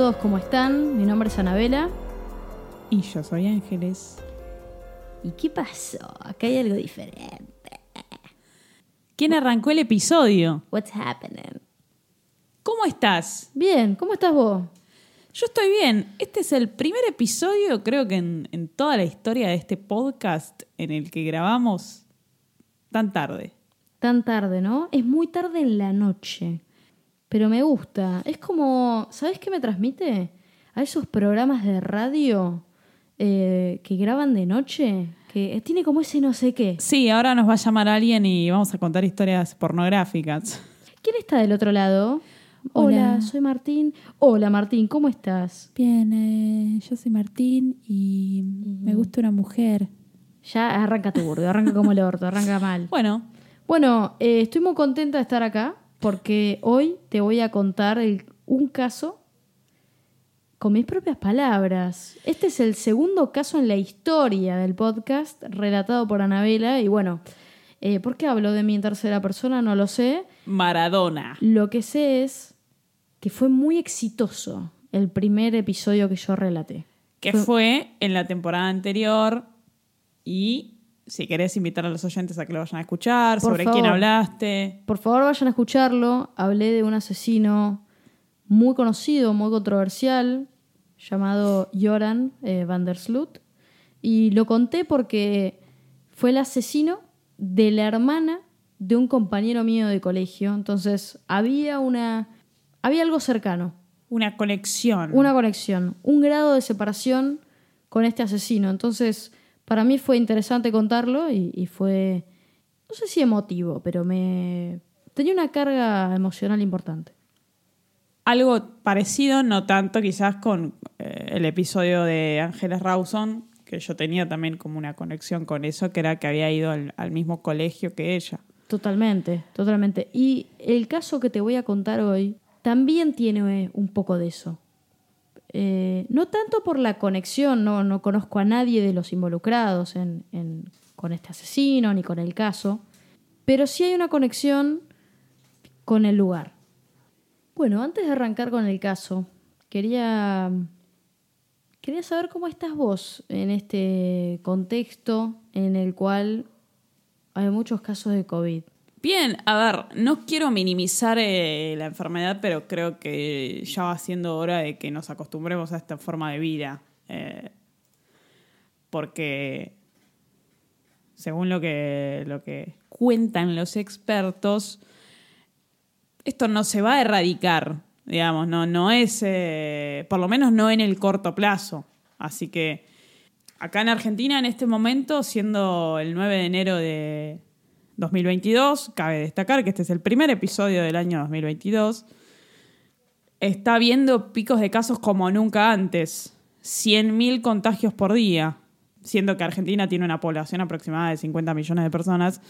Todos, ¿cómo están? Mi nombre es Anabela. Y yo soy Ángeles. ¿Y qué pasó? Acá hay algo diferente. ¿Quién arrancó el episodio? What's happening? ¿Cómo estás? Bien, ¿cómo estás vos? Yo estoy bien. Este es el primer episodio, creo que en, en toda la historia de este podcast, en el que grabamos tan tarde. Tan tarde, ¿no? Es muy tarde en la noche. Pero me gusta. Es como, ¿sabes qué me transmite? A esos programas de radio eh, que graban de noche, que tiene como ese no sé qué. Sí, ahora nos va a llamar alguien y vamos a contar historias pornográficas. ¿Quién está del otro lado? Hola. Hola, soy Martín. Hola Martín, ¿cómo estás? Bien, eh, yo soy Martín y me gusta una mujer. Ya arranca tu burdo, arranca como el orto, arranca mal. Bueno, Bueno, eh, estoy muy contenta de estar acá porque hoy te voy a contar el- un caso con mis propias palabras. Este es el segundo caso en la historia del podcast relatado por Anabela y bueno, eh, ¿por qué hablo de mí en tercera persona? No lo sé. Maradona. Lo que sé es que fue muy exitoso el primer episodio que yo relaté. Que fue en la temporada anterior y si querés invitar a los oyentes a que lo vayan a escuchar, Por sobre favor. quién hablaste. Por favor, vayan a escucharlo. Hablé de un asesino muy conocido, muy controversial, llamado Joran eh, van der Sloot. Y lo conté porque fue el asesino de la hermana de un compañero mío de colegio. Entonces, había una. había algo cercano, Una conexión. una conexión, un grado de separación con este asesino. Entonces, para mí fue interesante contarlo y, y fue, no sé si emotivo, pero me tenía una carga emocional importante. Algo parecido, no tanto quizás con eh, el episodio de Ángeles Rawson, que yo tenía también como una conexión con eso, que era que había ido al, al mismo colegio que ella. Totalmente, totalmente. Y el caso que te voy a contar hoy también tiene un poco de eso. Eh, no tanto por la conexión, no, no conozco a nadie de los involucrados con este asesino ni con el caso, pero sí hay una conexión con el lugar. Bueno, antes de arrancar con el caso, quería, quería saber cómo estás vos en este contexto en el cual hay muchos casos de COVID. Bien, a ver, no quiero minimizar eh, la enfermedad, pero creo que ya va siendo hora de que nos acostumbremos a esta forma de vida. eh, porque, según lo que, lo que cuentan los expertos, esto no se va a erradicar, digamos, no, no es, eh, por lo menos no en el corto plazo. Así que acá en Argentina, en este momento, siendo el 9 de enero de 2022, cabe destacar que este es el primer episodio del año 2022, está habiendo picos de casos como nunca antes, 100.000 contagios por día, siendo que Argentina tiene una población aproximada de 50 millones de personas,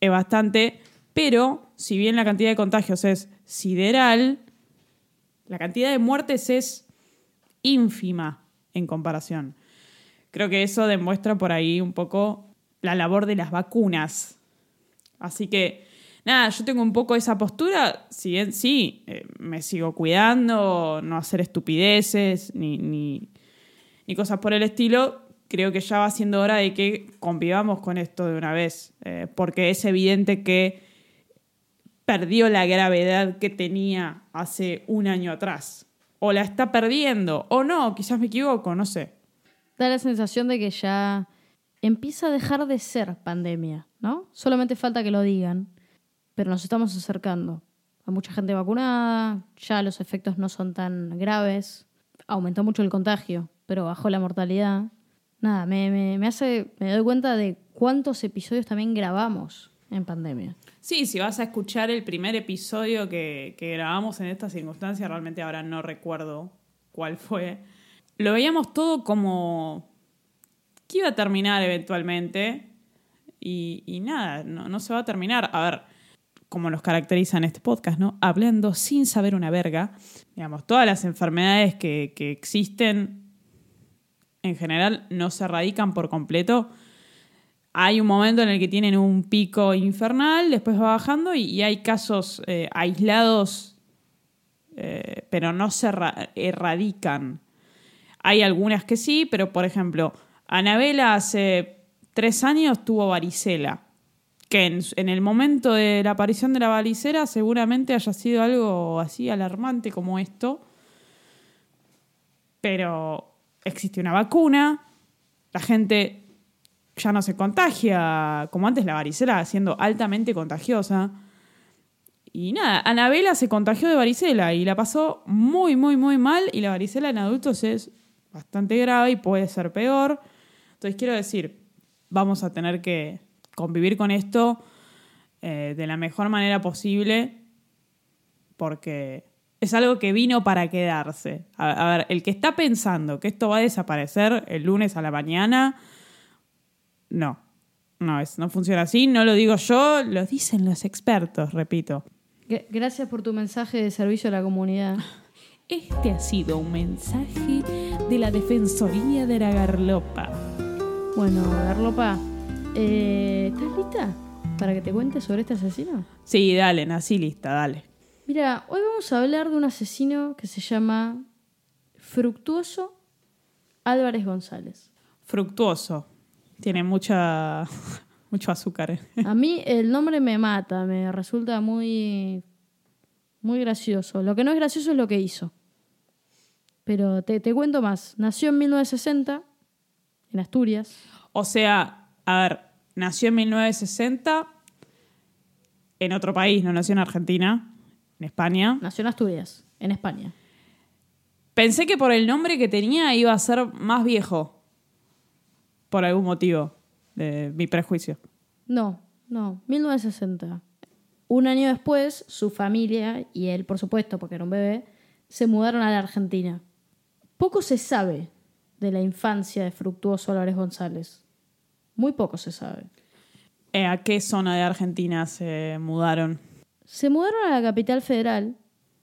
es bastante, pero si bien la cantidad de contagios es sideral, la cantidad de muertes es ínfima en comparación. Creo que eso demuestra por ahí un poco la labor de las vacunas. Así que, nada, yo tengo un poco esa postura, si bien sí, eh, me sigo cuidando, no hacer estupideces ni, ni, cosas por el estilo, creo que ya va siendo hora de que convivamos con esto de una vez, eh, porque es evidente que perdió la gravedad que tenía hace un año atrás. O la está perdiendo, o no, quizás me equivoco, no sé. Da la sensación de que ya empieza a dejar de ser pandemia, ¿no? Solamente falta que lo digan, pero nos estamos acercando. Hay mucha gente vacunada, ya los efectos no son tan graves, aumentó mucho el contagio, pero bajó la mortalidad. Nada, me, me- me hace, me doy cuenta de cuántos episodios también grabamos en pandemia. Sí, si vas a escuchar el primer episodio que, que grabamos en esta circunstancia, realmente ahora no recuerdo cuál fue. lo veíamos todo como que iba a terminar eventualmente y, nada, no, se va a terminar. A ver, como nos caracteriza en este podcast, ¿no? Hablando sin saber una verga. Digamos, todas las enfermedades que, existen en general no se erradican por completo. Hay un momento en el que tienen un pico infernal, después va bajando y, hay casos eh, aislados, eh, pero no se erra- erradican. Hay algunas que sí, pero por ejemplo, Anabela hace tres años tuvo varicela, que en, el momento de la aparición de la varicela seguramente haya sido algo así alarmante como esto, pero existe una vacuna, la gente ya no se contagia como antes la varicela, siendo altamente contagiosa. Y nada, Anabela se contagió de varicela y la pasó muy, muy, muy mal. Y la varicela en adultos es bastante grave y puede ser peor. Entonces quiero decir, vamos a tener que convivir con esto eh, de la mejor manera posible porque es algo que vino para quedarse. A, a ver, el que está pensando que esto va a desaparecer el lunes a la mañana, no. No, es, no funciona así, no lo digo yo, lo dicen los expertos, repito. Gracias por tu mensaje de servicio a la comunidad. Este ha sido un mensaje de la Defensoría de la Garlopa. Bueno, Garlopa, eh, ¿estás lista para que te cuente sobre este asesino? Sí, dale, nací lista, dale. Mira, hoy vamos a hablar de un asesino que se llama Fructuoso Álvarez González. Fructuoso. Tiene mucha, mucho azúcar. eh. A mí el nombre me mata, me resulta muy, muy gracioso. Lo que no es gracioso es lo que hizo. Pero te, te cuento más. Nació en 1960 en Asturias. O sea, a ver, nació en 1960 en otro país, no nació en Argentina, en España. Nació en Asturias, en España. Pensé que por el nombre que tenía iba a ser más viejo. Por algún motivo de mi prejuicio. No, no, 1960. Un año después, su familia y él, por supuesto, porque era un bebé, se mudaron a la Argentina. Poco se sabe de la infancia de Fructuoso Álvarez González. Muy poco se sabe. Eh, ¿A qué zona de Argentina se mudaron? Se mudaron a la capital federal,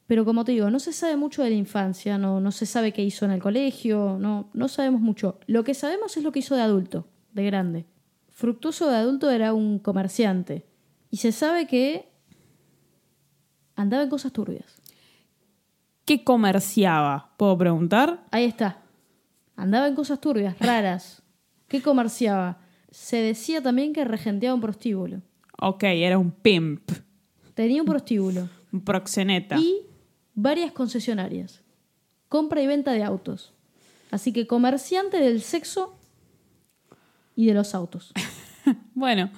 pero como te digo, no se sabe mucho de la infancia, no, no se sabe qué hizo en el colegio, no, no sabemos mucho. Lo que sabemos es lo que hizo de adulto, de grande. Fructuoso de adulto era un comerciante y se sabe que andaba en cosas turbias. ¿Qué comerciaba? ¿Puedo preguntar? Ahí está. Andaba en cosas turbias, raras. ¿Qué comerciaba? Se decía también que regenteaba un prostíbulo. Ok, era un pimp, Tenía un prostíbulo. un proxeneta. y varias concesionarias. Compra y venta de autos. Así que comerciante del sexo y de los autos. Bueno,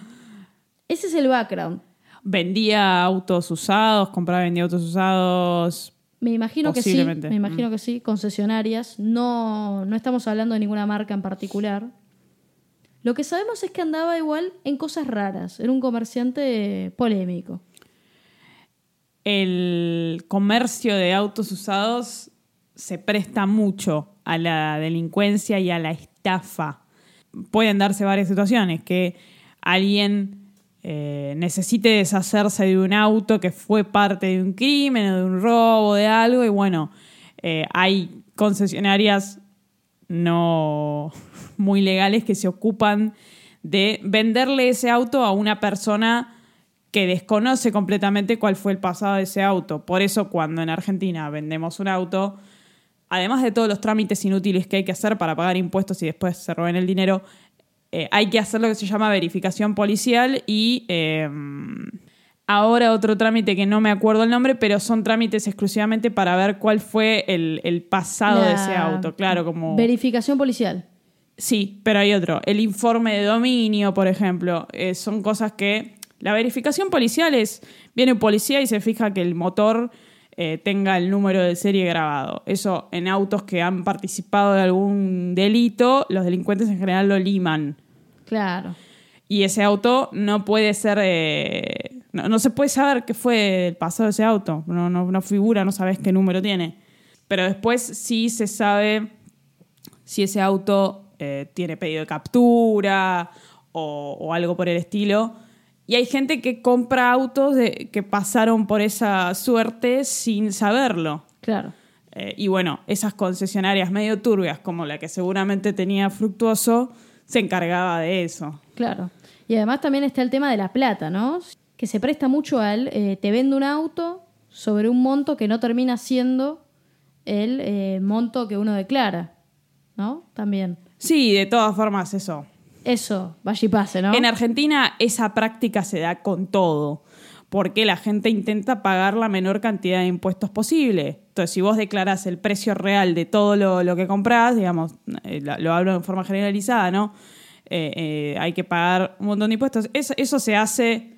Ese es el background. vendía autos usados, compraba y vendía autos usados. Me imagino que sí, me imagino que sí, concesionarias. No, no estamos hablando de ninguna marca en particular. Lo que sabemos es que andaba igual en cosas raras. Era un comerciante polémico. El comercio de autos usados se presta mucho a la delincuencia y a la estafa. Pueden darse varias situaciones, que alguien eh, necesite deshacerse de un auto que fue parte de un crimen o de un robo, de algo, y bueno, eh, hay concesionarias no muy legales que se ocupan de venderle ese auto a una persona que desconoce completamente cuál fue el pasado de ese auto. Por eso cuando en Argentina vendemos un auto, además de todos los trámites inútiles que hay que hacer para pagar impuestos y después se roben el dinero, eh, hay que hacer lo que se llama verificación policial y eh, ahora otro trámite que no me acuerdo el nombre, pero son trámites exclusivamente para ver cuál fue el, el pasado de ese auto. Claro, como... Verificación policial. Sí, pero hay otro. El informe de dominio, por ejemplo, eh, son cosas que... La verificación policial es, viene un policía y se fija que el motor eh, tenga el número de serie grabado. Eso en autos que han participado de algún delito, los delincuentes en general lo liman. Claro. Y ese auto no puede ser... eh, no, no se puede saber qué fue el pasado de ese auto. No, no, no figura, no sabes qué número tiene. Pero después sí se sabe si ese auto eh, tiene pedido de captura o, o algo por el estilo. Y hay gente que compra autos de- que pasaron por esa suerte sin saberlo. Claro. Eh, y bueno, esas concesionarias medio turbias, como la que seguramente tenía Fructuoso, se encargaba de eso. Claro. Y además también está el tema de la plata, ¿no? Que se presta mucho al eh, te vendo un auto sobre un monto que no termina siendo el eh, monto que uno declara, ¿no? También. Sí, de todas formas, eso. Eso, vaya y pase, ¿no? En Argentina esa práctica se da con todo, porque la gente intenta pagar la menor cantidad de impuestos posible. Entonces, si vos declarás el precio real de todo lo, lo que comprás, digamos, eh, lo hablo en forma generalizada, ¿no? Eh, eh, hay que pagar un montón de impuestos. Eso, eso se hace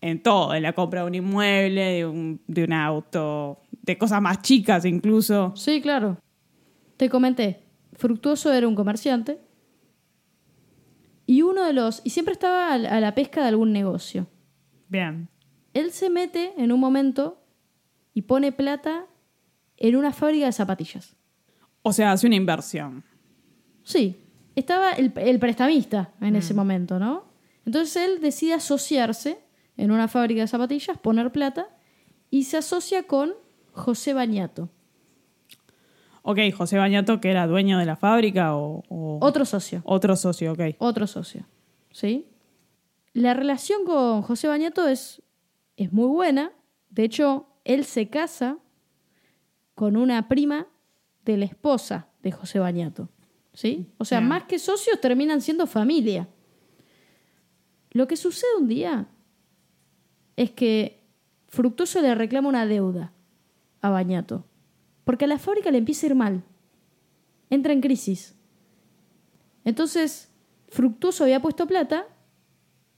en todo, en la compra de un inmueble, de un, de un auto, de cosas más chicas incluso. Sí, claro. Te comenté, Fructuoso era un comerciante y uno de los... y siempre estaba a la- pesca de algún negocio. Bien. Él se mete en un momento y pone plata en una fábrica de zapatillas. O sea, hace una inversión. Sí, estaba el, el prestamista en ese momento, ¿no? Entonces él decide asociarse en una fábrica de zapatillas, poner plata, y se asocia con José Bañato, Ok, José Bañato, que era dueño de la fábrica o... o- otro socio. Otro socio, ok. Otro socio. ¿Sí? La relación con José Bañato es, es muy buena. De hecho, él se casa con una prima de la esposa de José Bañato. ¿Sí? O sea, más que socios terminan siendo familia. Lo que sucede un día es que Fructuoso le reclama una deuda a Bañato. Porque a la fábrica le empieza a ir mal. Entra en crisis. Entonces, Fructuoso había puesto plata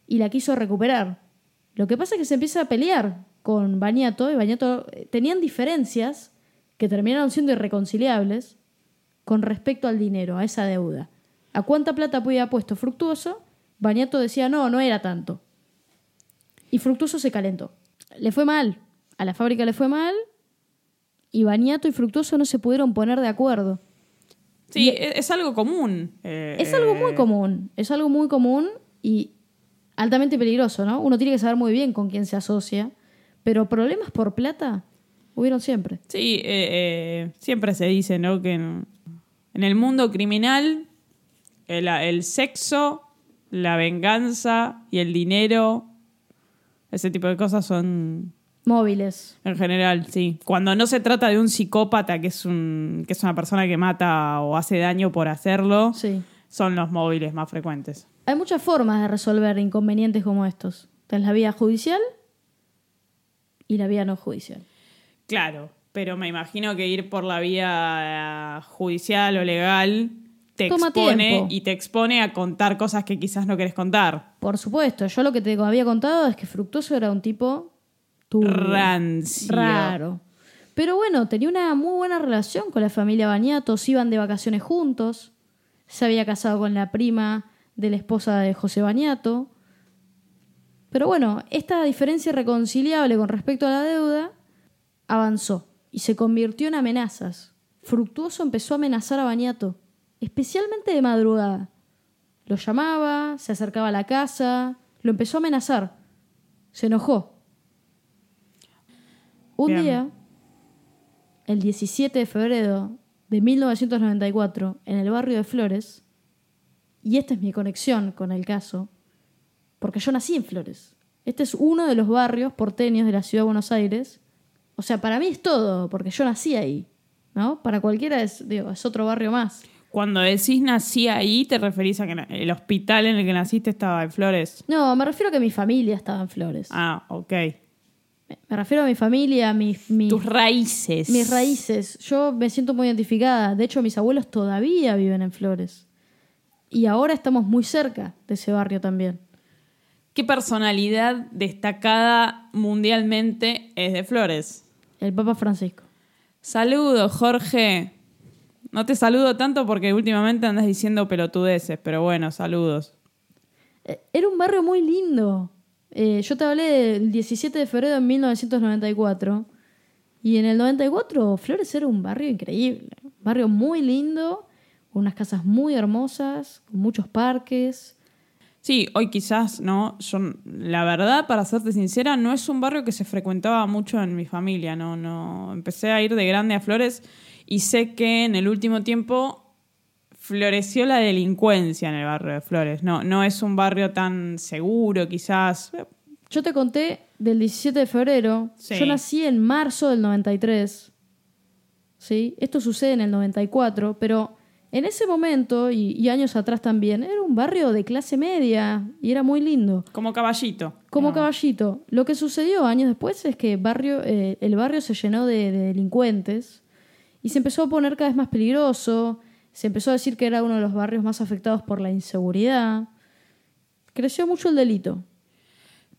y la quiso recuperar. Lo que pasa es que se empieza a pelear con Bañato y Bañato eh, tenían diferencias que terminaron siendo irreconciliables con respecto al dinero, a esa deuda. ¿A cuánta plata había puesto Fructuoso? Bañato decía, no, no era tanto. Y Fructuoso se calentó. Le fue mal. A la fábrica le fue mal y Bañato y Fructuoso no se pudieron poner de acuerdo. Sí, es, es algo común. eh, Es algo muy eh, común, es algo muy común y altamente peligroso, ¿no? Uno tiene que saber muy bien con quién se asocia, pero problemas por plata hubieron siempre. Sí, eh, eh, siempre se dice, ¿no? Que en, en el mundo criminal el, el sexo, la venganza y el dinero, ese tipo de cosas son Móviles. en general, sí. Cuando no se trata de un psicópata que es un que es una persona que mata o hace daño por hacerlo, Sí. son los móviles más frecuentes. Hay muchas formas de resolver inconvenientes como estos. Tenés la vía judicial y la vía no judicial. Claro, pero me imagino que ir por la vía eh, judicial o legal te Toma expone tiempo. y te expone a contar cosas que quizás no querés contar. Por supuesto, yo lo que te había contado es que Fructuoso era un tipo turbio, Rancio. raro. Pero bueno, tenía una muy buena relación con la familia Bañatos, iban de vacaciones juntos, se había casado con la prima de la esposa de José Bañato. Pero bueno, esta diferencia irreconciliable con respecto a la deuda avanzó y se convirtió en amenazas. Fructuoso empezó a amenazar a Bañato, especialmente de madrugada. Lo llamaba, se acercaba a la casa, lo empezó a amenazar. Se enojó. Un Bien. día, el 17 de febrero de 1994, en el barrio de Flores, y esta es mi conexión con el caso, porque yo nací en Flores. Este es uno de los barrios porteños de la ciudad de Buenos Aires. O sea, para mí es todo, porque yo nací ahí. ¿no? Para cualquiera es, digo, es otro barrio más. Cuando decís nací ahí, te referís a que el hospital en el que naciste estaba en Flores. No, me refiero a que mi familia estaba en Flores. Ah, ok. Me- refiero a mi familia, mis, mis, Tus raíces. mis raíces. Yo me siento muy identificada. De hecho, mis abuelos todavía viven en Flores. Y ahora estamos muy cerca de ese barrio también. ¿Qué personalidad destacada mundialmente es de Flores? El Papa Francisco. Saludos, Jorge. No te saludo tanto porque últimamente andas diciendo pelotudeces, pero bueno, saludos. Eh, Era un barrio muy lindo. Eh, yo te hablé del 17 de febrero de 1994. Y en el 94 Flores era un barrio increíble. Un barrio muy lindo, unas casas muy hermosas, con muchos parques. Sí, hoy quizás, ¿no? Yo, la verdad, para serte sincera, no es un barrio que se frecuentaba mucho en mi familia, ¿no? no Empecé a ir de grande a Flores y sé que en el último tiempo floreció la delincuencia en el barrio de Flores. No, no es un barrio tan seguro, quizás. Yo te conté del 17 de febrero. Sí. Yo nací en marzo del 93. ¿Sí? Esto sucede en el 94, pero en ese momento y, y años atrás también, era un barrio de clase media y era muy lindo. Como caballito. Como No. caballito. Lo que sucedió años después es que barrio, eh, el barrio se llenó de, de delincuentes y se empezó a poner cada vez más peligroso. Se empezó a decir que era uno de los barrios más afectados por la inseguridad. Creció mucho el delito.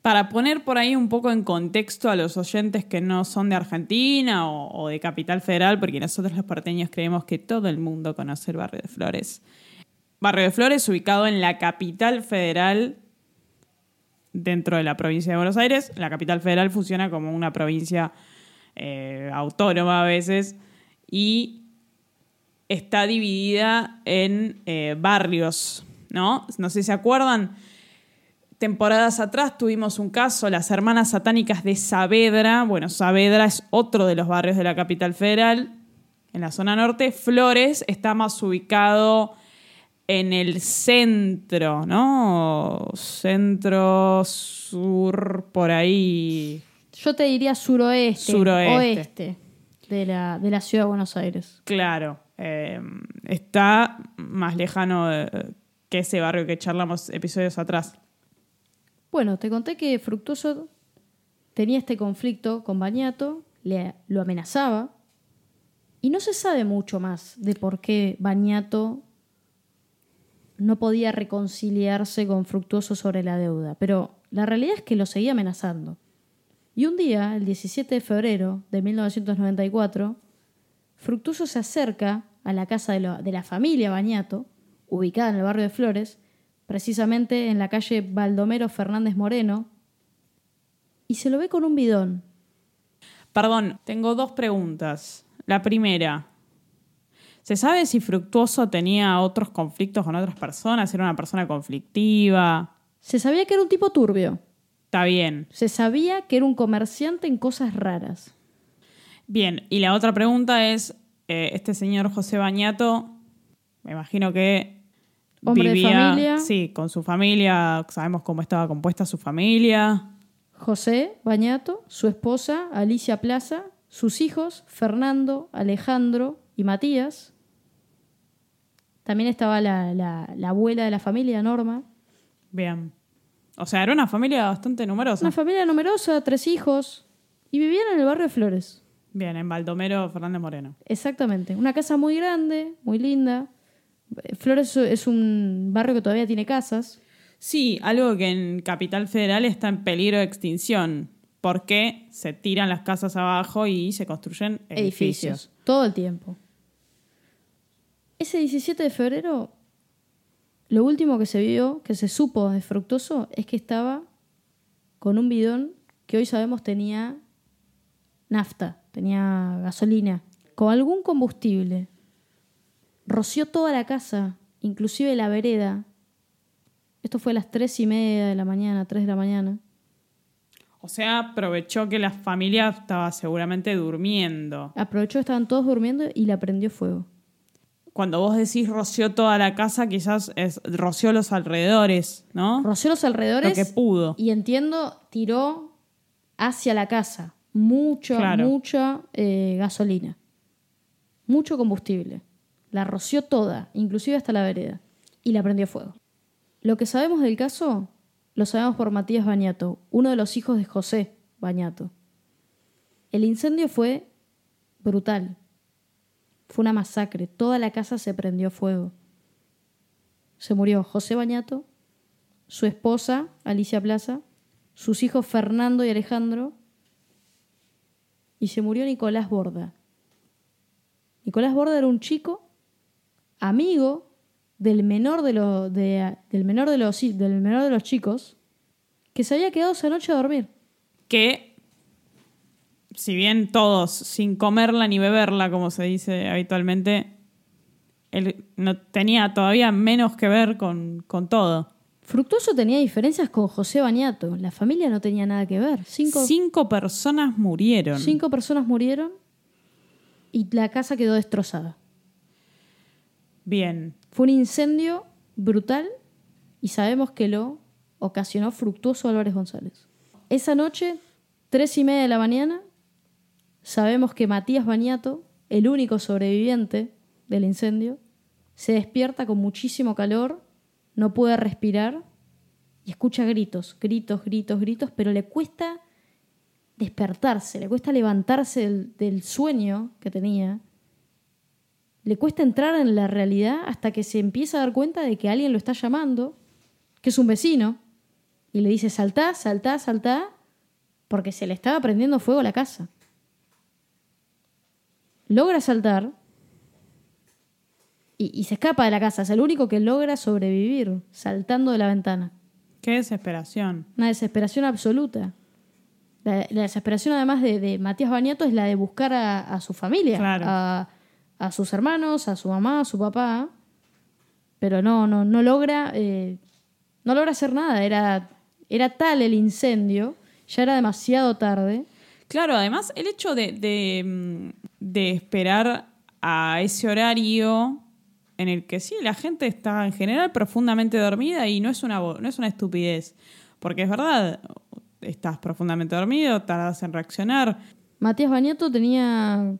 Para poner por ahí un poco en contexto a los oyentes que no son de Argentina o, de Capital Federal, porque nosotros los porteños creemos que todo el mundo conoce el barrio de Flores. Barrio de Flores, ubicado en la capital federal dentro de la provincia de Buenos Aires. La capital federal funciona como una provincia eh, autónoma a veces y está dividida en eh, barrios, ¿no? No sé si se acuerdan, temporadas atrás tuvimos un caso, las hermanas satánicas de Saavedra. Bueno, Saavedra es otro de los barrios de la capital federal, en la zona norte. Flores está más ubicado en el centro, ¿no? Centro, sur, por ahí. Yo te diría suroeste, Suroeste. oeste de la, de la ciudad de Buenos Aires. Claro, eh, está más lejano de- que ese barrio que charlamos episodios atrás. Bueno, te conté que Fructuoso tenía este conflicto con Bañato, le, lo amenazaba, y no se sabe mucho más de por qué Bañato no podía reconciliarse con Fructuoso sobre la deuda, pero la realidad es que lo seguía amenazando. Y un día, el 17 de febrero de 1994, Fructuoso se acerca a la casa de, la familia Bañato, ubicada en el barrio de Flores, precisamente en la calle Baldomero Fernández Moreno, y se lo ve con un bidón. Perdón, tengo dos preguntas. La primera, ¿se sabe si Fructuoso tenía otros conflictos con otras personas? ¿Era una persona conflictiva? Se sabía que era un tipo turbio, Está bien. se sabía que era un comerciante en cosas raras. Bien, y la otra pregunta es, eh, este señor José Bañato, me imagino que Hombre de vivía, familia. sí, con su familia, sabemos cómo estaba compuesta su familia. José Bañato, su esposa Alicia Plaza, sus hijos Fernando, Alejandro y Matías. También estaba la, la- la abuela de la familia, Norma. Bien. O sea, era una familia bastante numerosa. Una familia numerosa, tres hijos, y vivían en el barrio de Flores. Bien, en Baldomero Fernández Moreno. Exactamente. Una casa muy grande, muy linda. Flores es un barrio que todavía tiene casas. Sí, algo que en Capital Federal está en peligro de extinción, porque se tiran las casas abajo y se construyen edificios. edificios. Todo el tiempo. Ese 17 de febrero, lo último que se vio, que se supo de Fructuoso, es que estaba con un bidón que hoy sabemos tenía nafta, tenía gasolina, con algún combustible. Roció toda la casa, inclusive la vereda. Esto fue a las tres y media de la mañana, tres de la mañana. O sea, aprovechó que la familia estaba seguramente durmiendo. Aprovechó que estaban todos durmiendo y la prendió fuego. Cuando vos decís roció toda la casa, quizás es roció los alrededores, ¿no? Roció los alrededores. Lo que pudo. Y entiendo, tiró hacia la casa. Mucho, Claro. mucha eh, gasolina. Mucho combustible. La roció toda, inclusive hasta la vereda. Y la prendió fuego. Lo que sabemos del caso, lo sabemos por Matías Bañato, uno de los hijos de José Bañato. El incendio fue brutal. Fue una masacre. Toda la casa se prendió fuego. Se murió José Bañato, su esposa, Alicia Plaza, sus hijos Fernando y Alejandro, y se murió Nicolás Borda. Nicolás Borda era un chico, amigo del menor de, los de- del menor de los del menor de los chicos, que se había quedado esa noche a dormir. Que, si bien todos, sin comerla ni beberla, como se dice habitualmente, él no tenía todavía menos que ver con, con todo. Fructuoso tenía diferencias con José Bañato. La familia no tenía nada que ver. Cinco, Cinco personas murieron. cinco personas murieron y la casa quedó destrozada. Bien. Fue un incendio brutal y sabemos que lo ocasionó Fructuoso Álvarez González. Esa noche, tres y media de la mañana, sabemos que Matías Bañato, el único sobreviviente del incendio, se despierta con muchísimo calor, no puede respirar y escucha gritos, gritos, gritos, gritos, pero le cuesta despertarse, le cuesta levantarse del, sueño que tenía le cuesta entrar en la realidad hasta que se empieza a dar cuenta de que alguien lo está llamando, que es un vecino, y le dice, saltá, saltá, saltá, porque se le estaba prendiendo fuego a la casa. Logra saltar y, y se escapa de la casa. Es el único que logra sobrevivir saltando de la ventana. Qué desesperación. Una desesperación absoluta. La, la desesperación, además de, de Matías Bañato, es la de buscar a, a su familia, Claro. a, a sus hermanos, a su mamá, a su papá. Pero no, no, no logra, eh, no logra hacer nada. Era, era tal el incendio, ya era demasiado tarde. Claro, además el hecho de, de, mm, de esperar a ese horario en el que sí, la gente está en general profundamente dormida y no es una, no es una estupidez. Porque es verdad, estás profundamente dormido, tardas en reaccionar. Matías Bañato tenía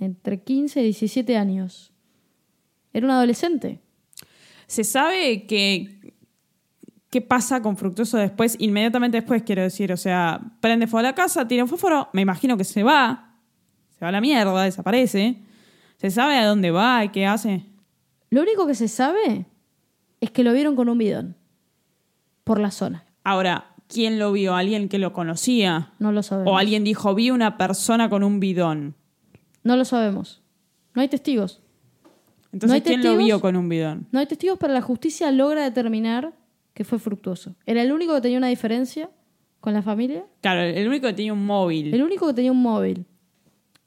entre 15 y 17 años. Era un adolescente. Se sabe que qué pasa con Fructuoso después, inmediatamente después, quiero decir, o sea, prende fuego a la casa, tira un fósforo, me imagino que se va, se va a la mierda, desaparece. ¿Se sabe a dónde va y qué hace? Lo único que se sabe es que lo vieron con un bidón por la zona. Ahora, ¿quién lo vio? ¿Alguien que lo conocía? No lo sabemos. ¿O alguien dijo, vi una persona con un bidón? No lo sabemos. No hay testigos. Entonces, ¿No hay ¿quién lo vio con un bidón? No hay testigos, pero la justicia logra determinar que fue fructuoso. Era el único que tenía una diferencia con la familia. Claro, el único que tenía un móvil. El único que tenía un móvil.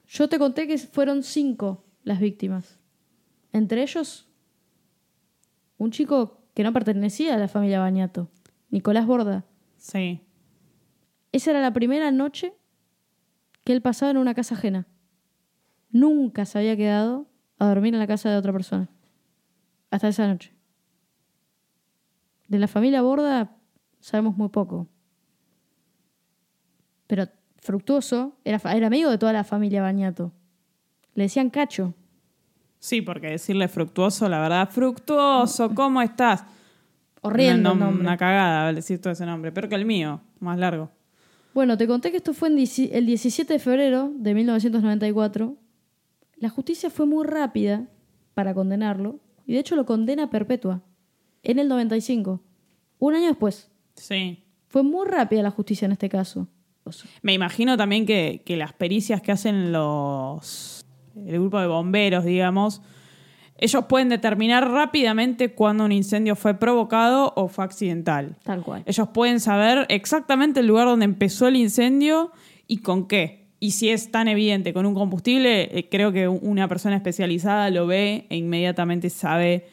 Yo te conté que fueron cinco las víctimas. Entre ellos, un chico que no pertenecía a la familia Bañato, Nicolás Borda. Sí. Esa era la primera noche que él pasaba en una casa ajena. Nunca se había quedado a dormir en la casa de otra persona. Hasta esa noche. De la familia Borda sabemos muy poco. Pero Fructuoso era, amigo de toda la familia Bañato. Le decían Cacho. Sí, porque decirle fructuoso, la verdad, fructuoso, ¿cómo estás? Horriendo una, nombre. una cagada decir todo ese nombre, pero que el mío, más largo. Bueno, te conté que esto fue en el 17 de febrero de 1994. La justicia fue muy rápida para condenarlo y de hecho lo condena perpetua en el 95. Un año después. Sí. Fue muy rápida la justicia en este caso. Me imagino también que, que las pericias que hacen los el grupo de bomberos, digamos, ellos pueden determinar rápidamente cuándo un incendio fue provocado o fue accidental. Tal cual. Ellos pueden saber exactamente el lugar donde empezó el incendio y con qué. Y si es tan evidente con un combustible, eh, creo que una persona especializada lo ve e inmediatamente sabe.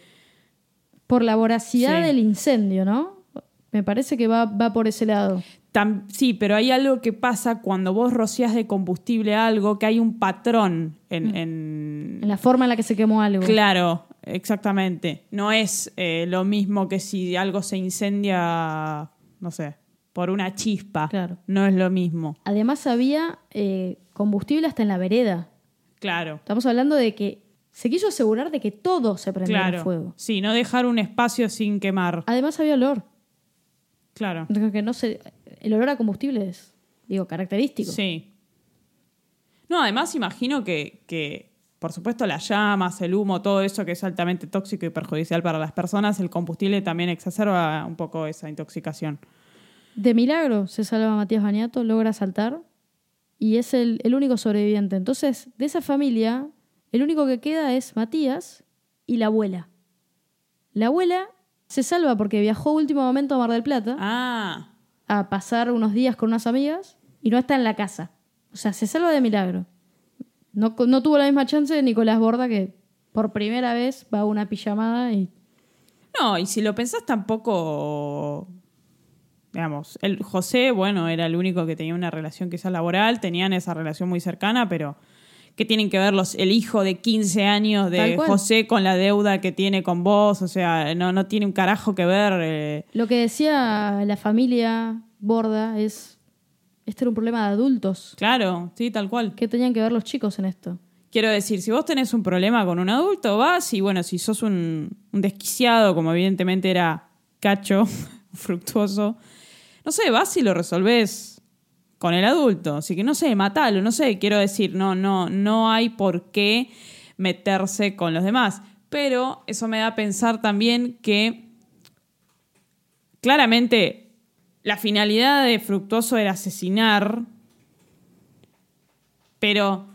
Por la voracidad Sí. del incendio, ¿no? Me parece que va, va por ese lado. Tam- sí, pero hay algo que pasa cuando vos rociás de combustible algo, que hay un patrón en- en, En la forma en la que se quemó algo. Claro, exactamente. No es eh, lo mismo que si algo se incendia, no sé, por una chispa. Claro. No es lo mismo. Además había eh, combustible hasta en la vereda. Claro. Estamos hablando de que se quiso asegurar de que todo se prendiera Claro. fuego. Sí, no dejar un espacio sin quemar. Además había olor. Claro. Que no se, el olor a combustible es, digo, característico. Sí. No, además imagino que, que, por supuesto, las llamas, el humo, todo eso que es altamente tóxico y perjudicial para las personas, el combustible también exacerba un poco esa intoxicación. De milagro se salva Matías Bañato, logra saltar y es el, el único sobreviviente. Entonces, de esa familia, el único que queda es Matías y la abuela. La abuela se salva porque viajó último momento a Mar del Plata Ah, a pasar unos días con unas amigas y no está en la casa. O sea, se salva de milagro. No, no tuvo la misma chance de Nicolás Borda que por primera vez va a una pijamada y No, y si lo pensás tampoco, digamos, el José, bueno, era el único que tenía una relación quizás laboral, tenían esa relación muy cercana, pero ¿qué tienen que ver los, el hijo de 15 años de. José con la deuda que tiene con vos? O sea, no, no tiene un carajo que ver. eh. Lo que decía la familia Borda es, este era un problema de adultos. Claro, sí, tal cual. ¿Qué tenían que ver los chicos en esto? Quiero decir, si vos tenés un problema con un adulto, vas y bueno, si sos un, un desquiciado, como evidentemente era Cacho, fructuoso, no sé, vas y lo resolvés con el adulto. Así que no sé, matalo, no sé, quiero decir, no, no, no hay por qué meterse con los demás. Pero eso me da a pensar también que claramente la finalidad de Fructuoso era asesinar, pero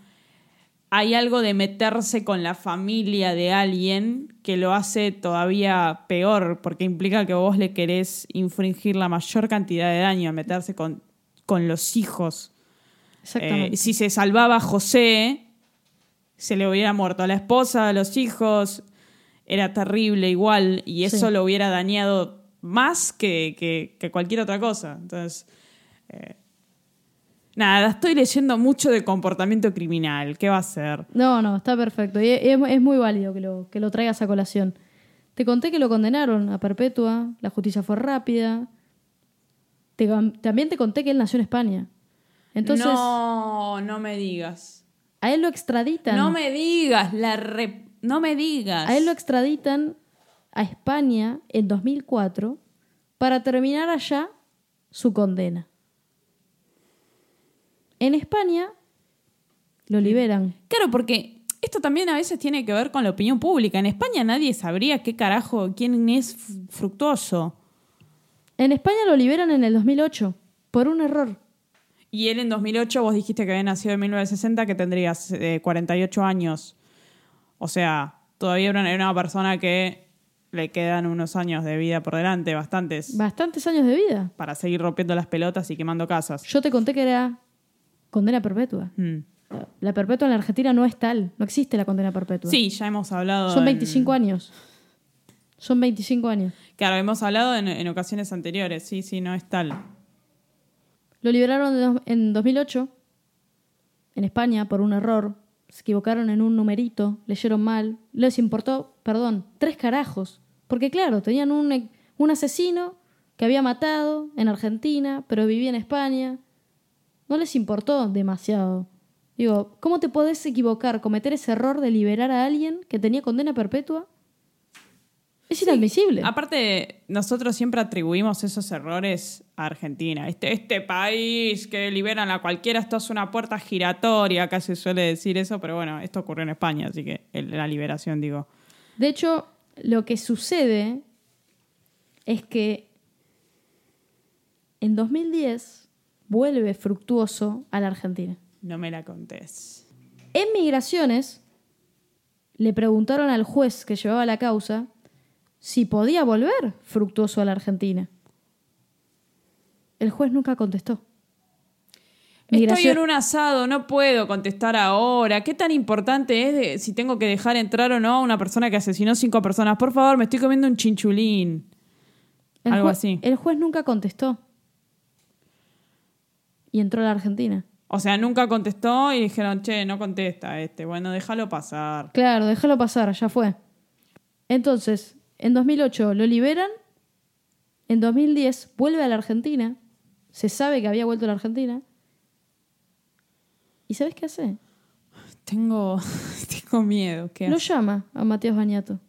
hay algo de meterse con la familia de alguien que lo hace todavía peor, porque implica que vos le querés infringir la mayor cantidad de daño, meterse con, con los hijos. Exactamente. Eh, si se salvaba a José, se le hubiera muerto a la esposa, a los hijos, era terrible igual, y eso Sí. lo hubiera dañado más que, que- que cualquier otra cosa. Entonces, eh, nada, estoy leyendo mucho de comportamiento criminal. ¿Qué va a ser? No, no, está perfecto. Y es, es muy válido que lo, que lo traigas a colación. Te conté que lo condenaron a perpetua, la justicia fue rápida. Te- también te conté que él nació en España. Entonces, no, no me digas. a él lo extraditan. No me digas, la re- no me digas. A él lo extraditan a España en 2004 para terminar allá su condena. En España lo liberan. Claro, porque esto también a veces tiene que ver con la opinión pública. En España nadie sabría qué carajo, quién es fructuoso. En España lo liberan en el 2008 por un error. Y él en 2008, vos dijiste que había nacido en 1960, que tendrías eh, 48 años. O sea, todavía era una, persona que le quedan unos años de vida por delante, bastantes, Bastantes años de vida. para seguir rompiendo las pelotas y quemando casas. Yo te conté que era condena perpetua. Mm. La perpetua en la Argentina no es tal. No existe la condena perpetua. Sí, ya hemos hablado. Son en- 25 años. Son 25 años. Claro, hemos hablado en, en ocasiones anteriores. Sí, sí, no es tal. Lo liberaron en 2008 en España por un error. Se equivocaron en un numerito, leyeron mal. Les importó, perdón, tres carajos. Porque claro, tenían un, un asesino que había matado en Argentina, pero vivía en España. No les importó demasiado. Digo, ¿cómo te podés equivocar, cometer ese error de liberar a alguien que tenía condena perpetua? Es inadmisible. Aparte, nosotros siempre atribuimos esos errores a Argentina. Este, este país que liberan a cualquiera, esto es una puerta giratoria, se suele decir eso, pero bueno, esto ocurrió en España, así que el- la liberación, digo. De hecho, lo que sucede es que en 2010 vuelve Fructuoso a la Argentina. No me la contés. En Migraciones le preguntaron al juez que llevaba la causa si podía volver Fructuoso a la Argentina. El juez nunca contestó. Estoy en un asado, no puedo contestar ahora. ¿Qué tan importante es de- si tengo que dejar entrar o no a una persona que asesinó cinco personas? Por favor, me estoy comiendo un chinchulín. el algo así. El juez nunca contestó. Y entró a la Argentina. O sea, nunca contestó y dijeron, che, no contesta este. Bueno, déjalo pasar. Claro, déjalo pasar, ya fue. Entonces, en 2008 lo liberan, en 2010 vuelve a la Argentina, se sabe que había vuelto a la Argentina, ¿y sabes qué hace? Tengo, tengo miedo. ¿Qué Lo hace? llama a Matías Bañato,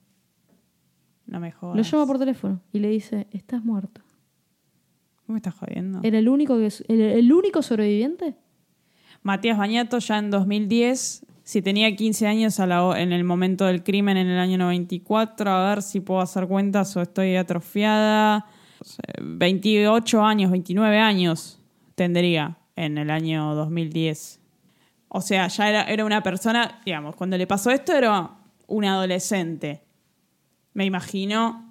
No me jodas. lo llama por teléfono y le dice, estás muerto. ¿Cómo me estás jodiendo? ¿Era el único, que, el, el único sobreviviente? Matías Bañato ya en 2010, si tenía 15 años a la en el momento del crimen en el año 94, a ver si puedo hacer cuentas o estoy atrofiada. No sé, 28 años, 29 años tendría en el año 2010. O sea, ya era, era una persona, digamos, cuando le pasó esto era un adolescente. Me imagino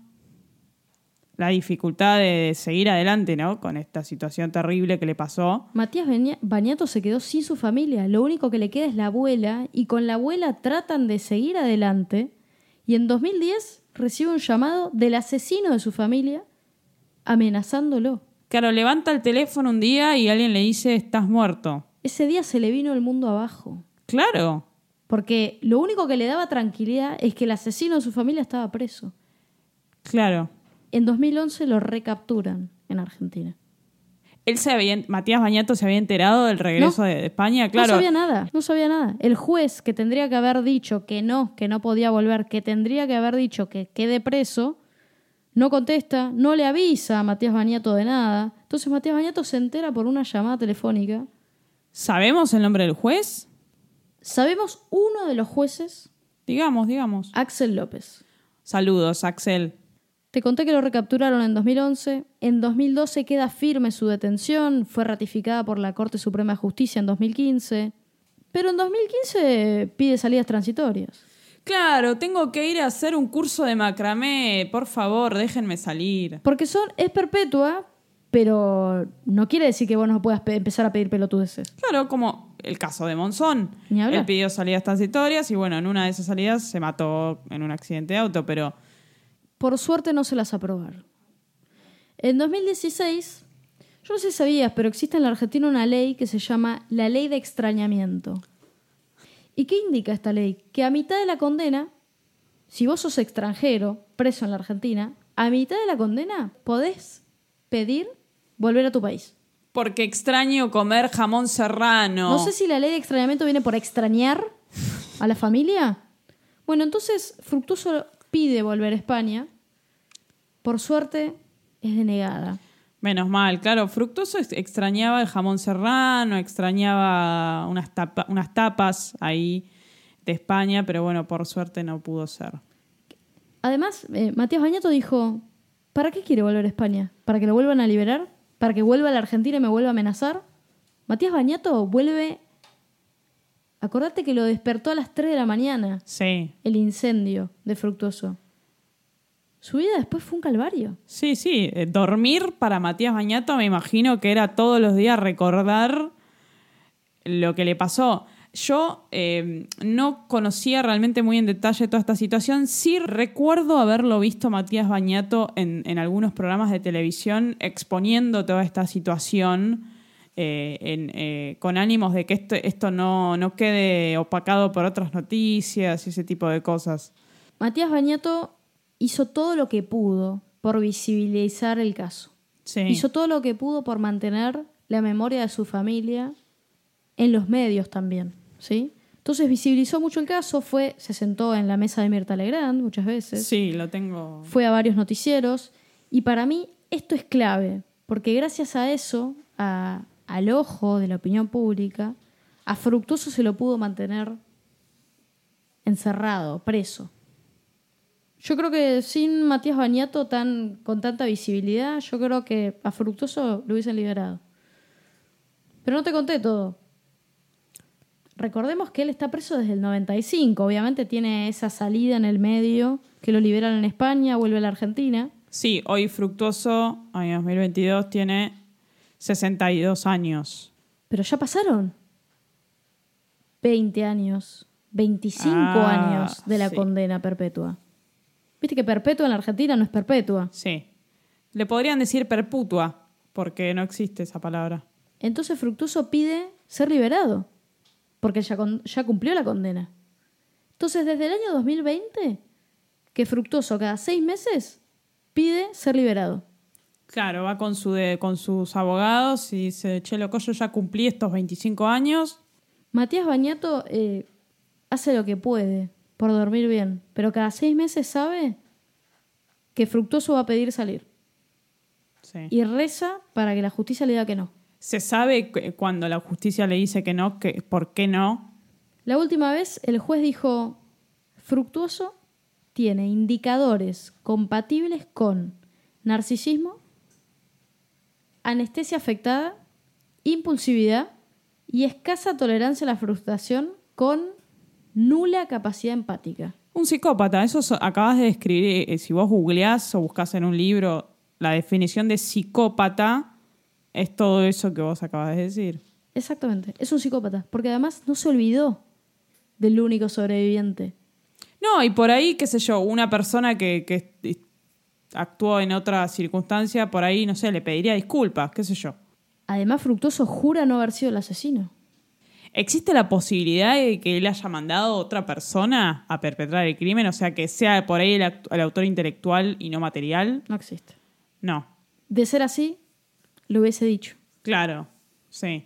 la dificultad de seguir adelante, ¿no? Con esta situación terrible que le pasó. Matías Baña- Bañato se quedó sin su familia. Lo único que le queda es la abuela y con la abuela tratan de seguir adelante. Y en 2010 recibe un llamado del asesino de su familia amenazándolo. Claro, levanta el teléfono un día y alguien le dice, estás muerto. Ese día se le vino el mundo abajo. Claro. Porque lo único que le daba tranquilidad es que el asesino de su familia estaba preso. Claro. En 2011 lo recapturan en Argentina. Él se había, Matías Bañato se había enterado del regreso No. de, de España, claro. No sabía nada, no sabía nada. El juez que tendría que haber dicho que no, que no podía volver, que tendría que haber dicho que quede preso, no contesta, no le avisa a Matías Bañato de nada. Entonces Matías Bañato se entera por una llamada telefónica. ¿Sabemos el nombre del juez? Sabemos uno de los jueces, Digamos, digamos. Axel López. Saludos, Axel. Te conté que lo recapturaron en 2011. En 2012 queda firme su detención. Fue ratificada por la Corte Suprema de Justicia en 2015. Pero en 2015 pide salidas transitorias. Claro, tengo que ir a hacer un curso de macramé. Por favor, déjenme salir. Porque son, es perpetua, pero no quiere decir que vos no puedas pe- empezar a pedir pelotudeces. Claro, como el caso de Monzón. Ni hablar. Él pidió salidas transitorias y bueno, en una de esas salidas se mató en un accidente de auto, pero Por suerte no se las aprobaron. En 2016, yo no sé si sabías, pero existe en la Argentina una ley que se llama la ley de extrañamiento. ¿Y qué indica esta ley? Que a mitad de la condena, si vos sos extranjero, preso en la Argentina, a mitad de la condena podés pedir volver a tu país. porque extraño comer jamón serrano. No sé si la ley de extrañamiento viene por extrañar a la familia. Bueno, entonces Fructuoso pide volver a España. Por suerte es denegada. Menos mal, claro. Fructuoso ex- extrañaba el jamón serrano, extrañaba unas, tapa- unas tapas ahí de España, pero bueno, por suerte no pudo ser. Además, eh, Matías Bañato dijo, ¿para qué quiere volver a España? ¿Para que lo vuelvan a liberar? ¿Para que vuelva a la Argentina y me vuelva a amenazar? Matías Bañato vuelve... Acordate que lo despertó a las 3 de la mañana Sí, el incendio de Fructuoso. Su vida después fue un calvario. sí, sí. Eh, Dormir para Matías Bañato me imagino que era todos los días recordar lo que le pasó. Yo eh, no conocía realmente muy en detalle toda esta situación. Sí recuerdo haberlo visto Matías Bañato en, en algunos programas de televisión exponiendo toda esta situación eh, en, eh, con ánimos de que esto, esto no, no quede opacado por otras noticias y ese tipo de cosas. Matías Bañato hizo todo lo que pudo por visibilizar el caso. Sí. Hizo todo lo que pudo por mantener la memoria de su familia en los medios también, ¿sí? Entonces visibilizó mucho el caso, fue, se sentó en la mesa de Mirta Legrand muchas veces, Sí, lo tengo. fue a varios noticieros y para mí esto es clave, porque gracias a eso, a- al ojo de la opinión pública, a Fructuoso se lo pudo mantener encerrado, preso. Yo creo que sin Matías Bañato tan, con tanta visibilidad, yo creo que a Fructuoso lo hubiesen liberado. Pero no te conté todo. Recordemos que él está preso desde el 95. Obviamente tiene esa salida en el medio, que lo liberan en España, vuelve a la Argentina. Sí, hoy Fructuoso, año 2022, tiene 62 años. Pero ya pasaron 20 años, 25 Ah, años de la sí. condena perpetua. Viste que perpetua en la Argentina no es perpetua. Sí. Le podrían decir perpetua, porque no existe esa palabra. Entonces Fructuoso pide ser liberado, porque ya, con- ya cumplió la condena. Entonces, desde el año 2020, que Fructuoso cada seis meses pide ser liberado. Claro, va con, su de- con sus abogados y dice, che, loco, yo ya cumplí estos 25 años. Matías Bañato eh, hace lo que puede por dormir bien, pero cada seis meses sabe que Fructuoso va a pedir salir Sí. y reza para que la justicia le diga que no. ¿Se sabe que- cuando la justicia le dice que no, que, por qué no? La última vez el juez dijo, Fructuoso tiene indicadores compatibles con narcisismo, anestesia afectada, impulsividad y escasa tolerancia a la frustración con nula capacidad empática. Un psicópata, eso so- acabas de describir, eh, si vos googleás o buscas en un libro la definición de psicópata es todo eso que vos acabas de decir. Exactamente, es un psicópata, porque además no se olvidó del único sobreviviente. No, y por ahí, qué sé yo, una persona que, que actuó en otra circunstancia, por ahí, no sé, le pediría disculpas, qué sé yo. Además, Fructuoso jura no haber sido el asesino. ¿Existe la posibilidad de que él haya mandado a otra persona a perpetrar el crimen? O sea, que sea por ahí el, el autor intelectual y no material. No existe. No. De ser así, lo hubiese dicho. Claro, sí.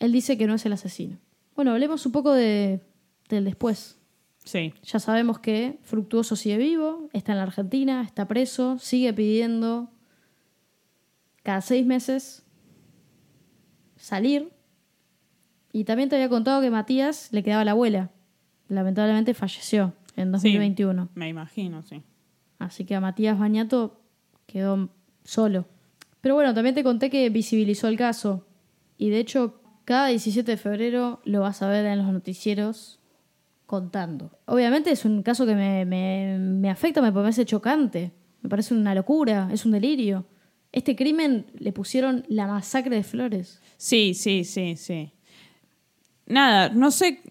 Él dice que no es el asesino. Bueno, hablemos un poco de, del después. Sí. Ya sabemos que Fructuoso sigue vivo, está en la Argentina, está preso, sigue pidiendo cada seis meses salir. Y también te había contado que Matías le quedaba la abuela. Lamentablemente falleció en 2021. Me imagino, sí. Así que a Matías Bañato quedó solo. Pero bueno, también te conté que visibilizó el caso. Y de hecho, cada 17 de febrero lo vas a ver en los noticieros contando. Obviamente es un caso que me, me- me afecta, me parece chocante. Me parece una locura, es un delirio. Este crimen le pusieron la masacre de Flores. Sí, sí, sí, sí. Nada, no sé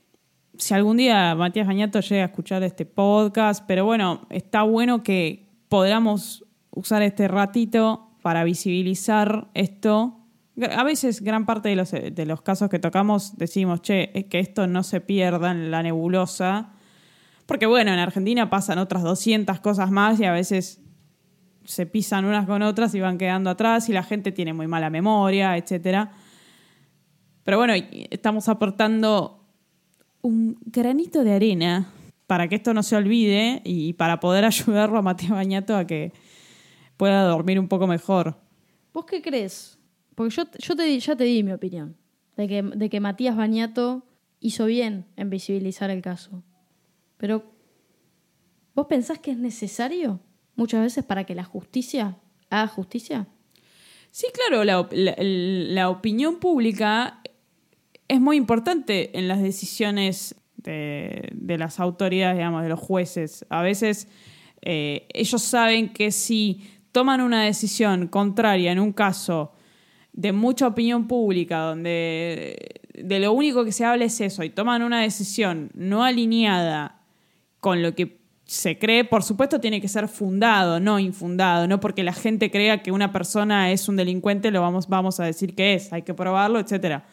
si algún día Matías Bañato llega a escuchar este podcast, pero bueno, está bueno que podamos usar este ratito para visibilizar esto. A veces gran parte de los, de los casos que tocamos decimos, che, es que esto no se pierda en la nebulosa. Porque bueno, en Argentina pasan otras 200 cosas más y a veces se pisan unas con otras y van quedando atrás y la gente tiene muy mala memoria, etcétera. Pero bueno, estamos aportando un granito de arena para que esto no se olvide y para poder ayudarlo a Mateo Bañato a que pueda dormir un poco mejor. ¿Vos qué crees? Porque yo, yo te, ya te di mi opinión. De que, de que Matías Bañato hizo bien en visibilizar el caso. Pero, ¿vos pensás que es necesario muchas veces para que la justicia haga justicia? Sí, claro, la- la opinión pública es muy importante en las decisiones de, de las autoridades, digamos, de los jueces. A veces eh, ellos saben que si toman una decisión contraria en un caso de mucha opinión pública, donde de lo único que se habla es eso, y toman una decisión no alineada con lo que se cree, por supuesto tiene que ser fundado, no infundado, no porque la gente crea que una persona es un delincuente, lo vamos, vamos a decir que es, hay que probarlo, etcétera.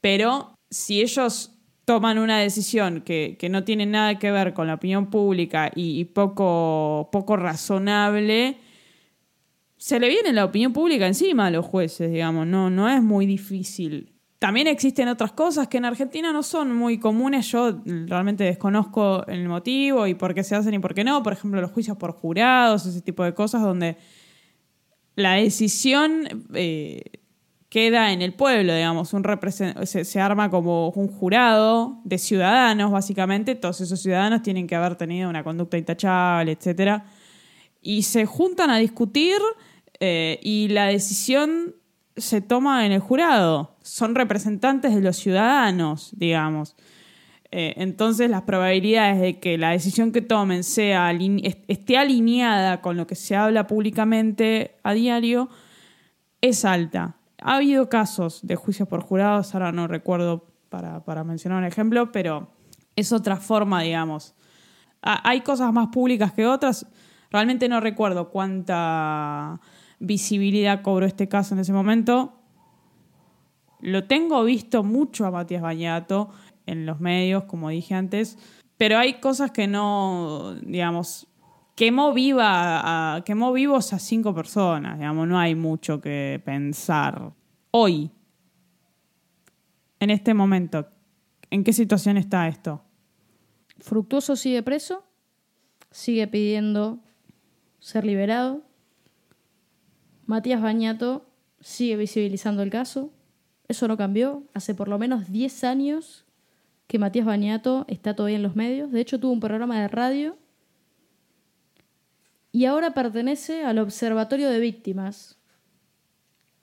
Pero si ellos toman una decisión que, que no tiene nada que ver con la opinión pública y, y poco, poco razonable, se le viene la opinión pública encima a los jueces, digamos, no, no es muy difícil. También existen otras cosas que en Argentina no son muy comunes, yo realmente desconozco el motivo y por qué se hacen y por qué no, por ejemplo los juicios por jurados, ese tipo de cosas donde la decisión eh, queda en el pueblo, digamos, un se, se arma como un jurado de ciudadanos, básicamente, todos esos ciudadanos tienen que haber tenido una conducta intachable, etcétera, y se juntan a discutir eh, y la decisión se toma en el jurado, son representantes de los ciudadanos, digamos. Eh, entonces las probabilidades de que la decisión que tomen sea esté alineada con lo que se habla públicamente a diario es alta. Ha habido casos de juicios por jurados, ahora no recuerdo para, para mencionar un ejemplo, pero es otra forma, digamos. Ha- Hay cosas más públicas que otras. Realmente no recuerdo cuánta visibilidad cobró este caso en ese momento. Lo tengo visto mucho a Matías Bañato en los medios, como dije antes, pero hay cosas que no, digamos, quemó viva a- quemó vivos a cinco personas, digamos, no hay mucho que pensar. Hoy, en este momento, ¿en qué situación está esto? Fructuoso sigue preso, sigue pidiendo ser liberado. Matías Bañato sigue visibilizando el caso. Eso no cambió. Hace por lo menos 10 años que Matías Bañato está todavía en los medios. De hecho, tuvo un programa de radio. Y ahora pertenece al Observatorio de Víctimas,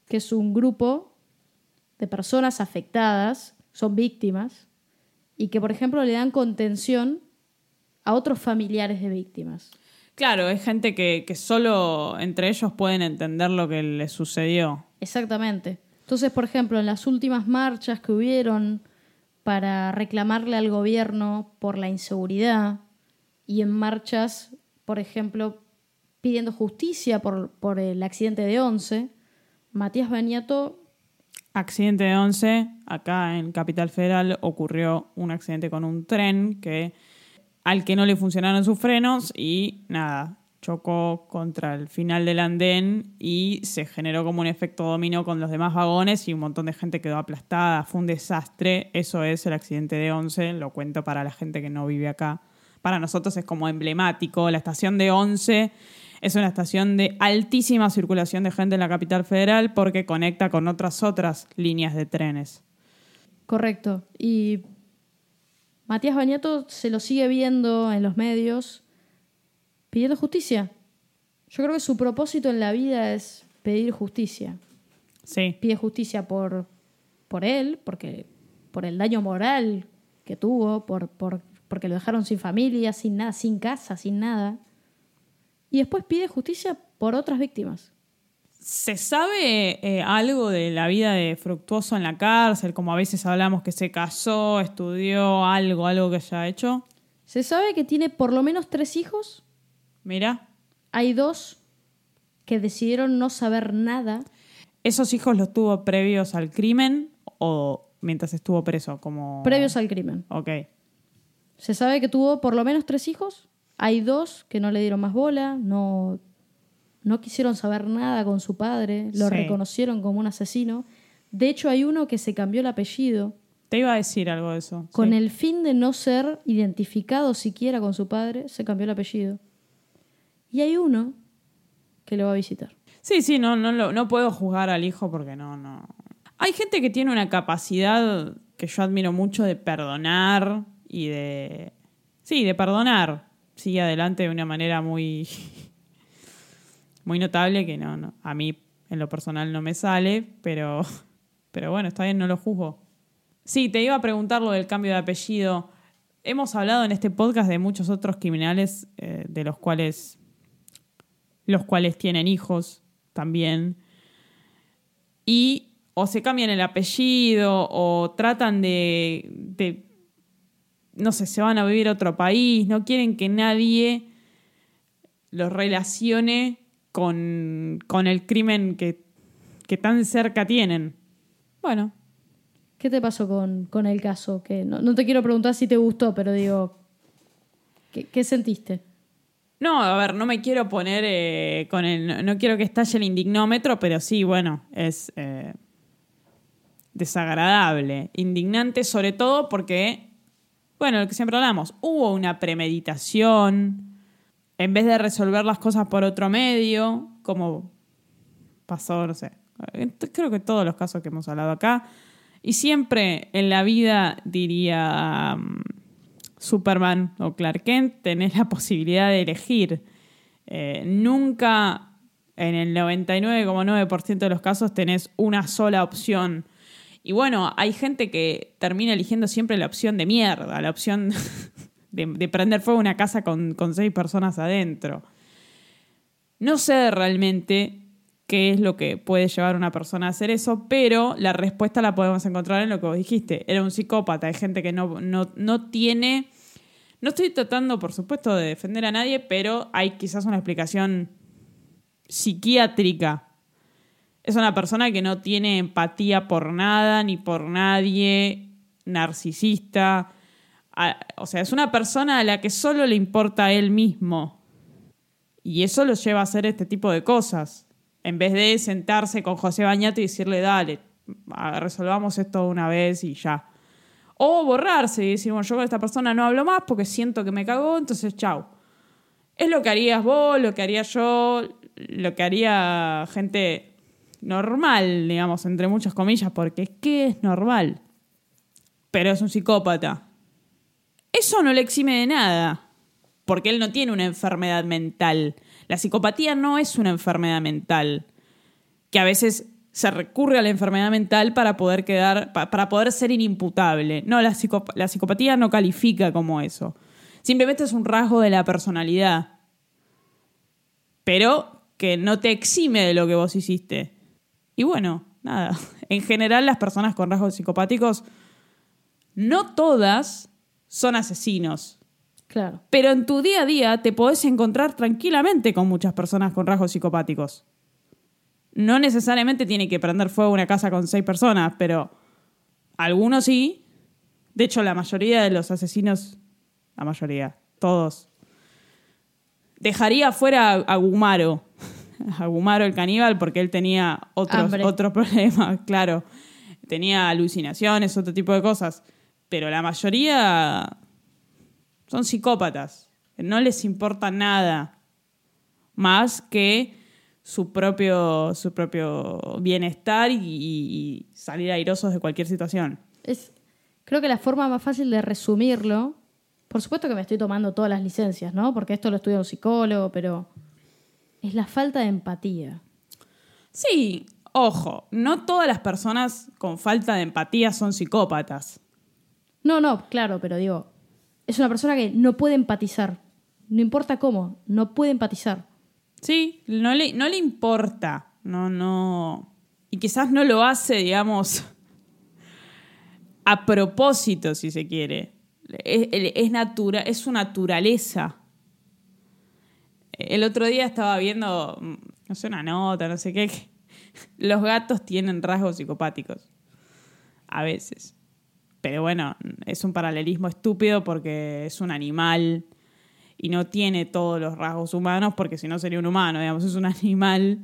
que es un grupo de personas afectadas, son víctimas, y que, por ejemplo, le dan contención a otros familiares de víctimas. Claro, es gente que, que solo entre ellos pueden entender lo que les sucedió. Exactamente. Entonces, por ejemplo, en las últimas marchas que hubieron para reclamarle al gobierno por la inseguridad y en marchas, por ejemplo, pidiendo justicia por, por el accidente de Once, Matías Baniato Accidente de 11, acá en Capital Federal ocurrió un accidente con un tren que al que no le funcionaron sus frenos y nada, chocó contra el final del andén y se generó como un efecto dominó con los demás vagones y un montón de gente quedó aplastada, fue un desastre, eso es el accidente de 11, lo cuento para la gente que no vive acá. Para nosotros es como emblemático, la estación de 11 es una estación de altísima circulación de gente en la capital federal porque conecta con otras otras líneas de trenes. Correcto. Y Matías Bañato se lo sigue viendo en los medios pidiendo justicia. Yo creo que su propósito en la vida es pedir justicia. Sí. Pide justicia por, por él, porque, por el daño moral que tuvo, por, por, porque lo dejaron sin familia, sin nada, sin casa, sin nada. Y después pide justicia por otras víctimas. ¿Se sabe eh, algo de la vida de Fructuoso en la cárcel? Como a veces hablamos que se casó, estudió algo, algo que haya hecho. Se sabe que tiene por lo menos tres hijos. Mira, Hay dos que decidieron no saber nada. ¿esos hijos los tuvo previos al crimen o mientras estuvo preso? Como... previos al crimen. Ok. Se sabe que tuvo por lo menos tres hijos. Hay dos que no le dieron más bola, no, no quisieron saber nada con su padre, lo Sí. reconocieron como un asesino. De hecho, hay uno que se cambió el apellido Te iba a decir algo de eso. con sí. el fin de no ser identificado siquiera con su padre, se cambió el apellido. Y hay uno que lo va a visitar. Sí, sí, no, no, lo- no puedo juzgar al hijo porque no, no. Hay gente que tiene una capacidad que yo admiro mucho de perdonar y de. Sí, de perdonar. Sigue adelante de una manera muy. Muy notable que no. A mí, en lo personal, no me sale, pero. Pero bueno, está bien, no lo juzgo. Sí, te iba a preguntar lo del cambio de apellido. Hemos hablado en este podcast de muchos otros criminales eh, de los cuales los cuales tienen hijos también. Y o se cambian el apellido o tratan de, de, no sé, se van a vivir a otro país, no quieren que nadie los relacione con, con el crimen que, que tan cerca tienen. Bueno, ¿Qué te pasó con, con el caso? Que no, no te quiero preguntar si te gustó, pero digo, ¿qué, qué sentiste? No, a ver, no me quiero poner eh, con el. no- No quiero que estalle el indignómetro, pero sí, bueno, es eh, desagradable. Indignante, sobre todo porque, bueno, lo que siempre hablamos, hubo una premeditación. En vez de resolver las cosas por otro medio, como pasó, no sé. Creo que todos los casos que hemos hablado acá. Y siempre en la vida diría. mm, Superman o Clark Kent, tenés la posibilidad de elegir. Eh, nunca en el 99,9% de los casos tenés una sola opción. Y bueno, hay gente que termina eligiendo siempre la opción de mierda, la opción de, de prender fuego a una casa con, con seis personas adentro. No sé realmente qué es lo que puede llevar a una persona a hacer eso, pero la respuesta la podemos encontrar en lo que vos dijiste. Era un psicópata, hay gente que no, no, no tiene... No estoy tratando, por supuesto, de defender a nadie, pero hay quizás una explicación psiquiátrica. Es una persona que no tiene empatía por nada ni por nadie, narcisista. O sea, es una persona a la que solo le importa a él mismo. Y eso lo lleva a hacer este tipo de cosas. En vez de sentarse con José Bañato y decirle, dale, resolvamos esto una vez y ya. O borrarse y decir, bueno, yo con esta persona no hablo más porque siento que me cagó, entonces chau. Es lo que harías vos, lo que haría yo, lo que haría gente normal, digamos, entre muchas comillas, porque es que es normal. Pero es un psicópata. Eso no le exime de nada, porque él no tiene una enfermedad mental. La psicopatía no es una enfermedad mental, que a veces se recurre a la enfermedad mental para poder quedar, pa- para poder ser inimputable. No, la, la psicopatía no califica como eso. Simplemente es un rasgo de la personalidad. pero que no te exime de lo que vos hiciste. Y bueno, nada, en general las personas con rasgos psicopáticos, no todas son asesinos. Claro. Pero en tu día a día te podés encontrar tranquilamente con muchas personas con rasgos psicopáticos. No necesariamente tiene que prender fuego una casa con seis personas, pero algunos sí. De hecho, la mayoría de los asesinos, la mayoría, todos, dejaría fuera a Gumaro. A Gumaro el caníbal porque él tenía otros, otros problemas, claro. Tenía alucinaciones, otro tipo de cosas. Pero la mayoría son psicópatas. No les importa nada más que su propio, su propio bienestar y, y salir airosos de cualquier situación. Es, creo que la forma más fácil de resumirlo, por supuesto que me estoy tomando todas las licencias, ¿no? Porque esto lo estudia un psicólogo, pero es la falta de empatía. Sí, ojo, no todas las personas con falta de empatía son psicópatas. No, no, claro, pero digo, es una persona que no puede empatizar. No importa cómo, no puede empatizar. Sí, no le, no le importa. No, no. Y quizás no lo hace, digamos, a propósito, si se quiere. Es, es, es su naturaleza. El otro día estaba viendo, mm, no sé, una nota, no sé qué. los gatos tienen rasgos psicopáticos. A veces. Pero bueno, es un paralelismo estúpido porque es un animal y no tiene todos los rasgos humanos porque si no sería un humano, digamos, es un animal.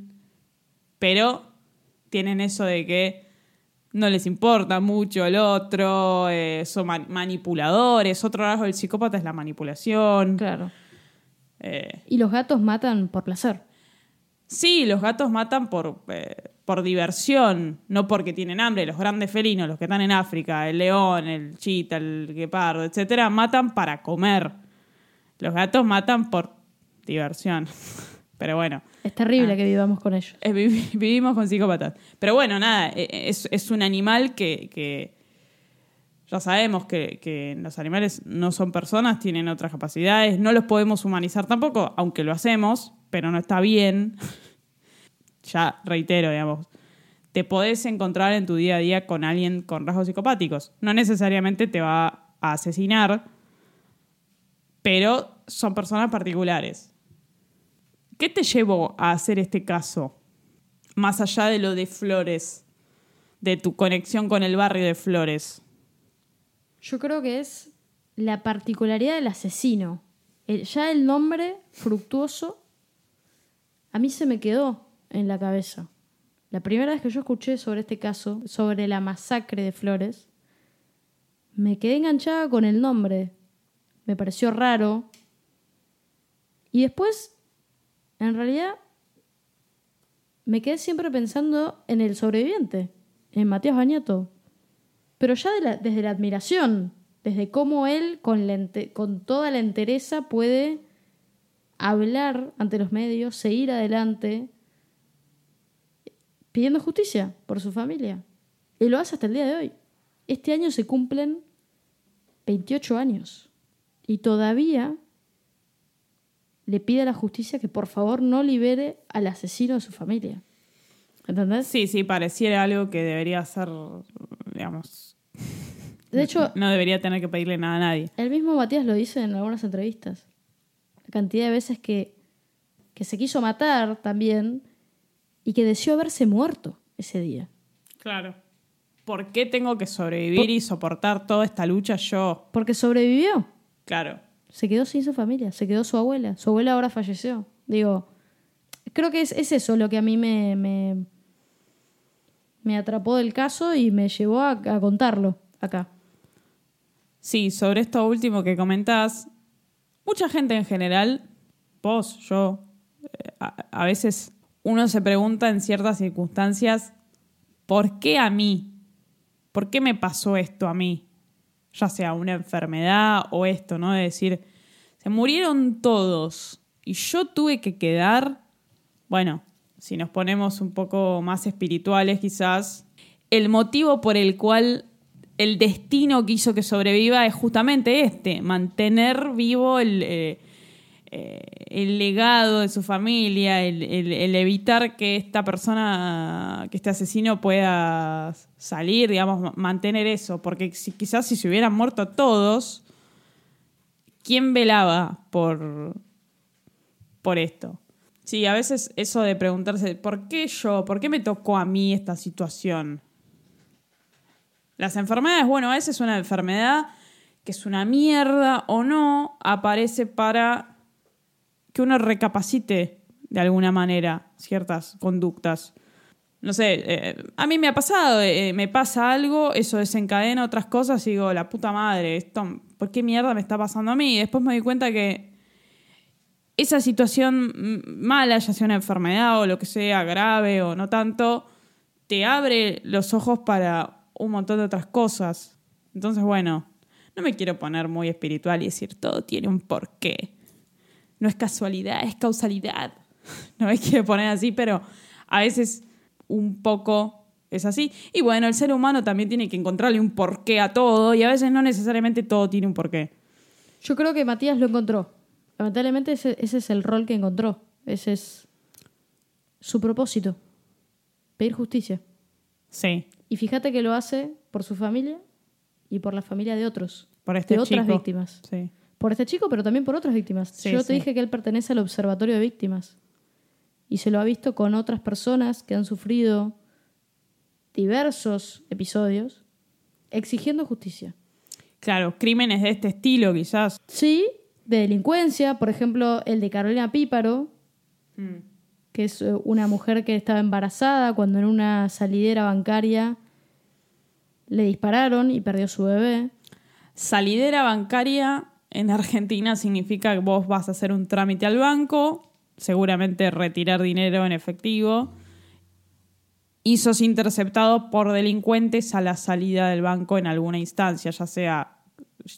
Pero tienen eso de que no les importa mucho el otro, eh, son ma- manipuladores. Otro rasgo del psicópata es la manipulación. Claro. Eh, Y los gatos matan por placer. Sí, los gatos matan por, eh, por diversión, no porque tienen hambre. Los grandes felinos, los que están en África, el león, el chita, el guepardo, etcétera, matan para comer. Los gatos matan por diversión. Pero bueno, Es terrible Ah. que vivamos con ellos. eh, vi- vivimos con psicópatas. Pero bueno, nada, eh, es, es un animal que, que ya sabemos que, que los animales no son personas, tienen otras capacidades, no los podemos humanizar tampoco, aunque lo hacemos, pero no está bien. ya reitero, digamos, te podés encontrar en tu día a día con alguien con rasgos psicopáticos. No necesariamente te va a asesinar, pero son personas particulares. ¿Qué te llevó a hacer este caso? Más allá de lo de Flores, de tu conexión con el barrio de Flores. Yo creo que es la particularidad del asesino. Ya el nombre, fructuoso, a mí se me quedó en la cabeza. La primera vez que yo escuché sobre este caso, sobre la masacre de Flores, me quedé enganchada con el nombre. Me pareció raro. Y después, en realidad, me quedé siempre pensando en el sobreviviente, en Matías Bañato. Pero ya desde la admiración, desde cómo él, con, con toda la entereza, puede hablar ante los medios, seguir adelante, pidiendo justicia por su familia. Y lo hace hasta el día de hoy. Este año se cumplen 28 años. Y todavía le pide a la justicia que por favor no libere al asesino de su familia. ¿Entendés? Sí, sí, pareciera algo que debería ser, digamos, De hecho, no debería tener que pedirle nada a nadie. El mismo Matías lo dice en algunas entrevistas. La cantidad de veces que, que se quiso matar también y que deseó haberse muerto ese día. Claro. ¿Por qué tengo que sobrevivir y soportar toda esta lucha yo? Porque sobrevivió. Claro. Se quedó sin su familia, se quedó su abuela. Su abuela ahora falleció. Digo, creo que es, es eso lo que a mí me, me, me atrapó del caso y me llevó a, a contarlo acá. Sí, sobre esto último que comentás, mucha gente en general, vos, yo, eh, a, a veces uno se pregunta en ciertas circunstancias, ¿por qué a mí? ¿Por qué me pasó esto a mí? Ya sea una enfermedad o esto, ¿no? De decir, se murieron todos y yo tuve que quedar, bueno, si nos ponemos un poco más espirituales quizás, el motivo por el cual el destino quiso que sobreviva es justamente este, mantener vivo el, eh, eh, el legado de su familia, el, evitar que esta persona, que este asesino pueda salir, digamos, ma- mantener eso. Porque quizás si se hubieran muerto todos, ¿quién velaba por, por esto? Sí, a veces eso de preguntarse, ¿por qué yo? ¿Por qué me tocó a mí esta situación? Las enfermedades, bueno, a veces una enfermedad que es una mierda o no, aparece para que uno recapacite de alguna manera ciertas conductas. No sé, eh, a mí me ha pasado, eh, me pasa algo, eso desencadena otras cosas y digo, la puta madre, esto, ¿por qué mierda me está pasando a mí? Y después me doy cuenta que esa situación mala, ya sea una enfermedad o lo que sea, grave o no tanto, te abre los ojos para un montón de otras cosas. Entonces, bueno, no me quiero poner muy espiritual y decir todo tiene un porqué. No es casualidad, es causalidad. No me quiero poner así, pero a veces un poco es así. Y bueno, el ser humano también tiene que encontrarle un porqué a todo y a veces no necesariamente todo tiene un porqué. Yo creo que Matías lo encontró. Lamentablemente ese, ese es el rol que encontró. Ese es su propósito. Pedir justicia. Sí, Y fíjate que lo hace por su familia y por la familia de otros. por este de otras chico. víctimas. Sí. Por este chico, pero también por otras víctimas. Sí, Yo sí. te dije que él pertenece al observatorio de víctimas. Y se lo ha visto con otras personas que han sufrido diversos episodios exigiendo justicia. Claro, crímenes de este estilo quizás. Sí, de delincuencia, por ejemplo, el de Carolina Píparo, que es eh, una mujer que estaba embarazada cuando en una salidera bancaria le dispararon y perdió su bebé. Salidera bancaria en Argentina significa que vos vas a hacer un trámite al banco, seguramente retirar dinero en efectivo, y sos interceptado por delincuentes a la salida del banco en alguna instancia, ya sea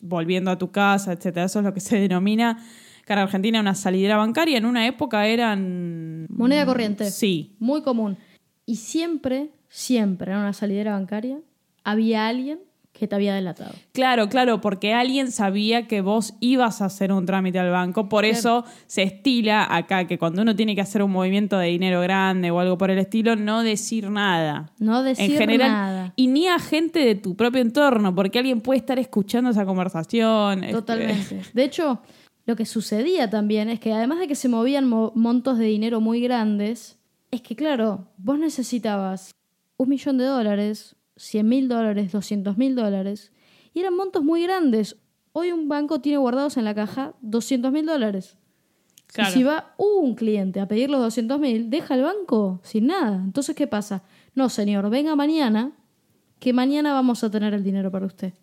volviendo a tu casa, etcétera. Eso es lo que se denomina en Argentina una salidera bancaria. En una época eran Moneda corriente. Sí, Muy común. Y siempre, siempre en una salidera bancaria había alguien que te había delatado. Claro, claro, porque alguien sabía que vos ibas a hacer un trámite al banco, por eso se estila acá que cuando uno tiene que hacer un movimiento de dinero grande o algo por el estilo, no decir nada. No decir en general, nada. y ni a gente de tu propio entorno, porque alguien puede estar escuchando esa conversación. este, Totalmente. De hecho, lo que sucedía también es que además de que se movían mo- montos de dinero muy grandes, es que claro, vos necesitabas un millón de dólares, 100 mil dólares, 200 mil dólares, y eran montos muy grandes. Hoy un banco tiene guardados en la caja 200 mil dólares. Claro. Y si va un cliente a pedir los 200 mil, deja el banco sin nada. Entonces, ¿qué pasa? No, señor, venga mañana, que mañana vamos a tener el dinero para usted.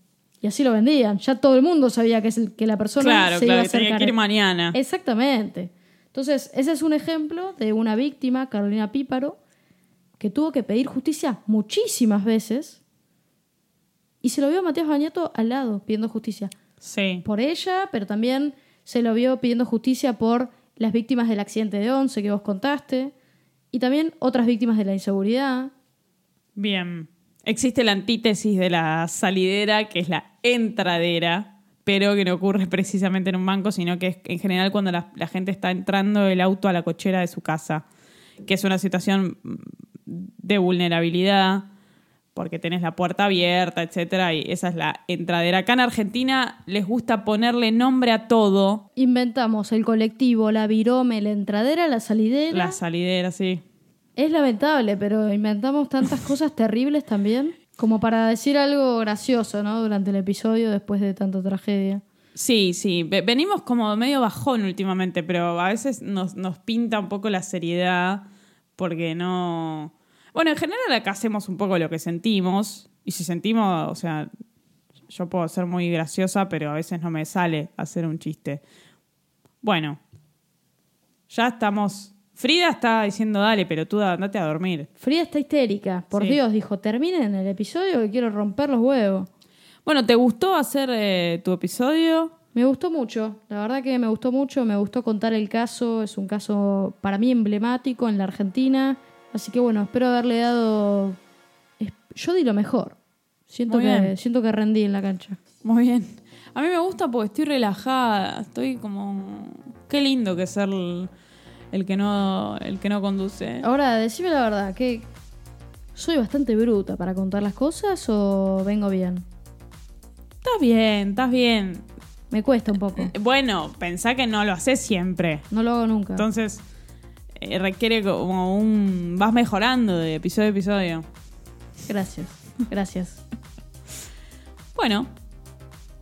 Y así lo vendían. Ya todo el mundo sabía que, es el- que la persona Claro, se iba a que tenía acercar. que ir mañana. Exactamente. Entonces, ese es un ejemplo de una víctima, Carolina Píparo, que tuvo que pedir justicia muchísimas veces y se lo vio a Matías Bañato al lado pidiendo justicia Sí. por ella, pero también se lo vio pidiendo justicia por las víctimas del accidente de Once que vos contaste y también otras víctimas de la inseguridad. Bien. Existe la antítesis de la salidera, que es la entradera, pero que no ocurre precisamente en un banco, sino que es en general cuando la, la gente está entrando el auto a la cochera de su casa, que es una situación de vulnerabilidad, porque tenés la puerta abierta, etcétera, y esa es la entradera. Acá en Argentina les gusta ponerle nombre a todo. Inventamos el colectivo, la virome, la entradera, la salidera. La salidera, sí. Es lamentable, pero inventamos tantas cosas terribles también, como para decir algo gracioso, ¿no? Durante el episodio, después de tanta tragedia. Sí, sí. Ve- Venimos como medio bajón últimamente, pero a veces nos, nos pinta un poco la seriedad porque no... Bueno, en general acá hacemos un poco lo que sentimos y si sentimos, o sea, yo puedo ser muy graciosa, pero a veces no me sale hacer un chiste. Bueno, ya estamos... Frida está diciendo, dale, pero tú andate a dormir. Frida está histérica. Por Sí. Dios, dijo, terminen el episodio que quiero romper los huevos. Bueno, ¿te gustó hacer eh, tu episodio? Me gustó mucho, la verdad que me gustó mucho, me gustó contar el caso, es un caso para mí emblemático en la Argentina, así que bueno, espero haberle dado... Yo di lo mejor, siento Muy que, bien. siento que rendí en la cancha. Muy bien. A mí me gusta porque estoy relajada, estoy como... Qué lindo que ser el, el que, no, el que no conduce. Ahora, decime la verdad, ¿qué, ¿soy bastante bruta para contar las cosas o vengo bien? Estás bien, estás bien. Me cuesta un poco. Bueno, pensá que no lo haces siempre. No lo hago nunca. Entonces, eh, requiere como un... Vas mejorando de episodio a episodio. Gracias, gracias. Bueno,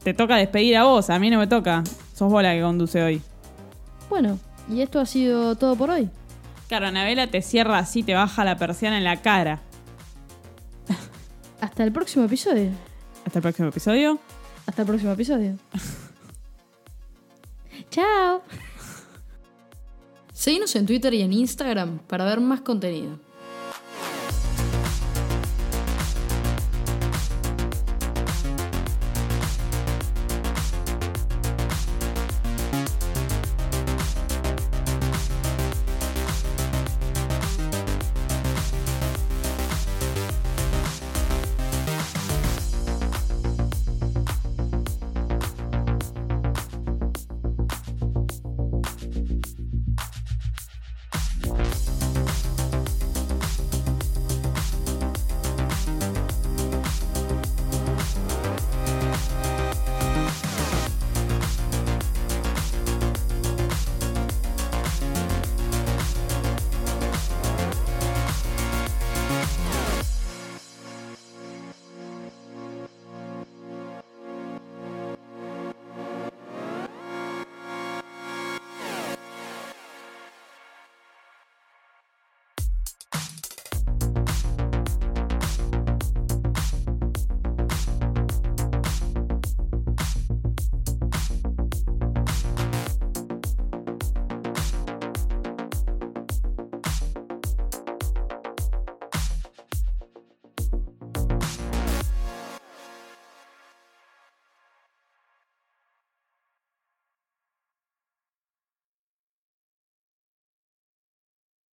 te toca despedir a vos, a mí no me toca. Sos vos la que conduce hoy. Bueno, y esto ha sido todo por hoy. Claro, Anabela te cierra así, te baja la persiana en la cara. Hasta el próximo episodio. Hasta el próximo episodio. Hasta el próximo episodio. Chao. Seguinos en Twitter y en Instagram para ver más contenido.